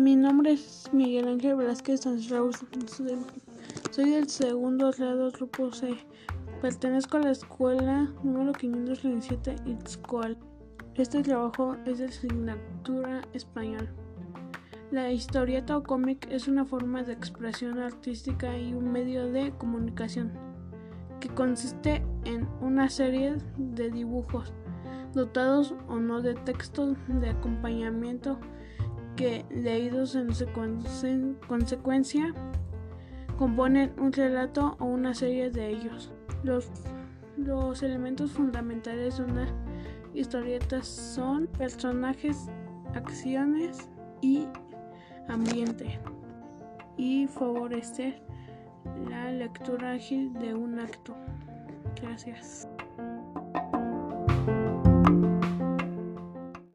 nombre es Miguel Ángel Velázquez Sánchez Raúl. Soy del segundo grado grupo C. Pertenezco a la escuela número 527 Itzcoal. Este trabajo es de asignatura español. La historieta o cómic es una forma de expresión artística y un medio de comunicación que consiste en una serie de dibujos dotados o no de textos de acompañamiento que, leídos en consecuencia, componen un relato o una serie de ellos. Los, los elementos fundamentales de una historieta son personajes, acciones y ambiente y favorecer la lectura ágil de un acto. Gracias.